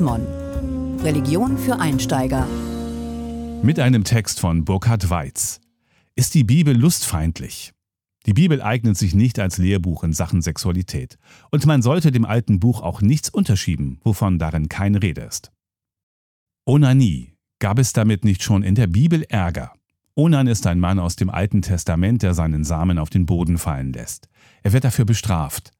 Mon. Religion für Einsteiger. Mit einem Text von Burkhard Weiz. Ist die Bibel lustfeindlich? Die Bibel eignet sich nicht als Lehrbuch in Sachen Sexualität. Und man sollte dem alten Buch auch nichts unterschieben, wovon darin keine Rede ist. Onanie. Gab es damit nicht schon in der Bibel Ärger? Onan ist ein Mann aus dem Alten Testament, der seinen Samen auf den Boden fallen lässt. Er wird dafür bestraft.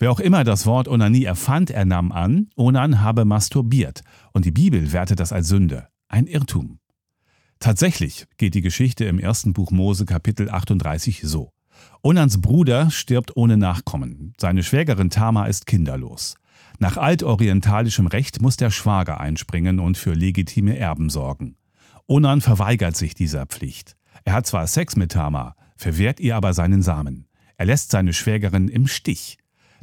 Wer auch immer das Wort Onanie erfand, er nahm an, Onan habe masturbiert, und die Bibel wertet das als Sünde, ein Irrtum. Tatsächlich geht die Geschichte im ersten Buch Mose Kapitel 38 so. Onans Bruder stirbt ohne Nachkommen, seine Schwägerin Tama ist kinderlos. Nach altorientalischem Recht muss der Schwager einspringen und für legitime Erben sorgen. Onan verweigert sich dieser Pflicht. Er hat zwar Sex mit Tama, verwehrt ihr aber seinen Samen. Er lässt seine Schwägerin im Stich.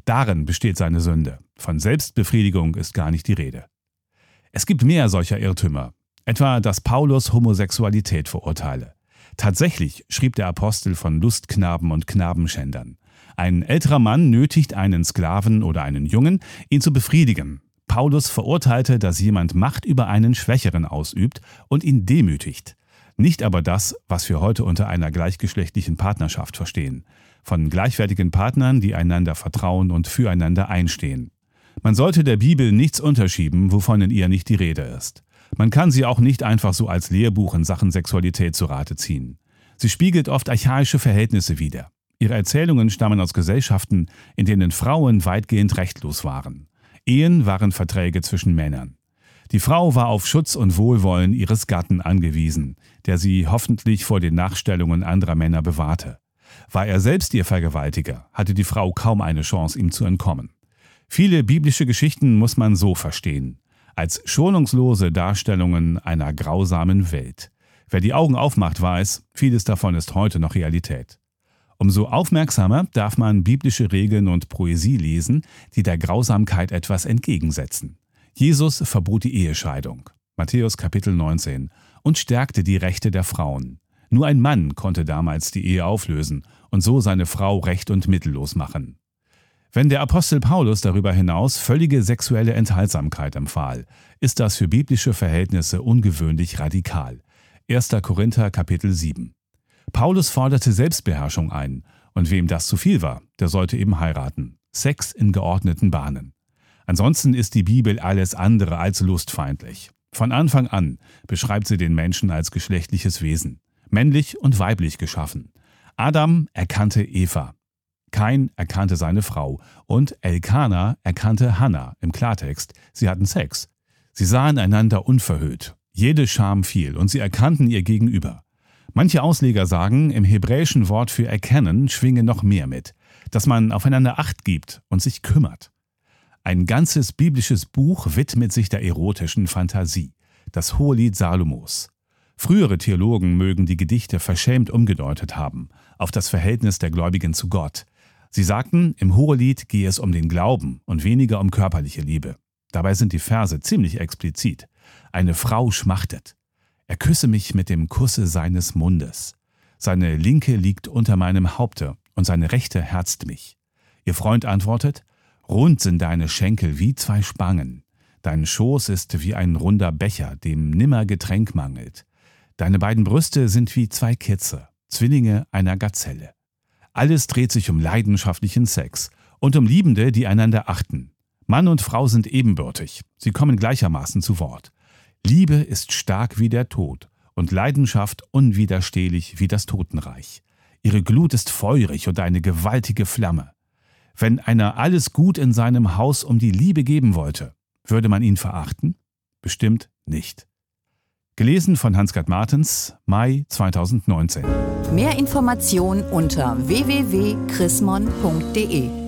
Darin besteht seine Sünde. Von Selbstbefriedigung ist gar nicht die Rede. Es gibt mehr solcher Irrtümer, etwa dass Paulus Homosexualität verurteile. Tatsächlich schrieb der Apostel von Lustknaben und Knabenschändern. Ein älterer Mann nötigt einen Sklaven oder einen Jungen, ihn zu befriedigen, Paulus verurteilte, dass jemand Macht über einen Schwächeren ausübt und ihn demütigt. Nicht aber das, was wir heute unter einer gleichgeschlechtlichen Partnerschaft verstehen. Von gleichwertigen Partnern, die einander vertrauen und füreinander einstehen. Man sollte der Bibel nichts unterschieben, wovon in ihr nicht die Rede ist. Man kann sie auch nicht einfach so als Lehrbuch in Sachen Sexualität zu Rate ziehen. Sie spiegelt oft archaische Verhältnisse wider. Ihre Erzählungen stammen aus Gesellschaften, in denen Frauen weitgehend rechtlos waren. Ehen waren Verträge zwischen Männern. Die Frau war auf Schutz und Wohlwollen ihres Gatten angewiesen, der sie hoffentlich vor den Nachstellungen anderer Männer bewahrte. War er selbst ihr Vergewaltiger, hatte die Frau kaum eine Chance, ihm zu entkommen. Viele biblische Geschichten muss man so verstehen, als schonungslose Darstellungen einer grausamen Welt. Wer die Augen aufmacht, weiß, vieles davon ist heute noch Realität. Umso aufmerksamer darf man biblische Regeln und Poesie lesen, die der Grausamkeit etwas entgegensetzen. Jesus verbot die Ehescheidung, Matthäus Kapitel 19, und stärkte die Rechte der Frauen. Nur ein Mann konnte damals die Ehe auflösen und so seine Frau recht und mittellos machen. Wenn der Apostel Paulus darüber hinaus völlige sexuelle Enthaltsamkeit empfahl, ist das für biblische Verhältnisse ungewöhnlich radikal. 1. Korinther Kapitel 7. Paulus forderte Selbstbeherrschung ein, und wem das zu viel war, der sollte eben heiraten. Sex in geordneten Bahnen. Ansonsten ist die Bibel alles andere als lustfeindlich. Von Anfang an beschreibt sie den Menschen als geschlechtliches Wesen, männlich und weiblich geschaffen. Adam erkannte Eva, Kain erkannte seine Frau und Elkanah erkannte Hannah im Klartext, sie hatten Sex. Sie sahen einander unverhüllt, jede Scham fiel und sie erkannten ihr Gegenüber. Manche Ausleger sagen, im hebräischen Wort für erkennen schwinge noch mehr mit, dass man aufeinander Acht gibt und sich kümmert. Ein ganzes biblisches Buch widmet sich der erotischen Fantasie, das Hohelied Salomos. Frühere Theologen mögen die Gedichte verschämt umgedeutet haben, auf das Verhältnis der Gläubigen zu Gott. Sie sagten, im Hohelied gehe es um den Glauben und weniger um körperliche Liebe. Dabei sind die Verse ziemlich explizit. Eine Frau schmachtet. Er küsse mich mit dem Kusse seines Mundes. Seine linke liegt unter meinem Haupte und seine rechte herzt mich. Ihr Freund antwortet, Rund sind deine Schenkel wie zwei Spangen. Dein Schoß ist wie ein runder Becher, dem nimmer Getränk mangelt. Deine beiden Brüste sind wie zwei Kitze, Zwillinge einer Gazelle. Alles dreht sich um leidenschaftlichen Sex und um Liebende, die einander achten. Mann und Frau sind ebenbürtig, sie kommen gleichermaßen zu Wort. Liebe ist stark wie der Tod und Leidenschaft unwiderstehlich wie das Totenreich. Ihre Glut ist feurig und eine gewaltige Flamme. Wenn einer alles Gut in seinem Haus um die Liebe geben wollte, würde man ihn verachten? Bestimmt nicht. Gelesen von Hans-Gerd Martens, Mai 2019. Mehr Informationen unter www.chrismon.de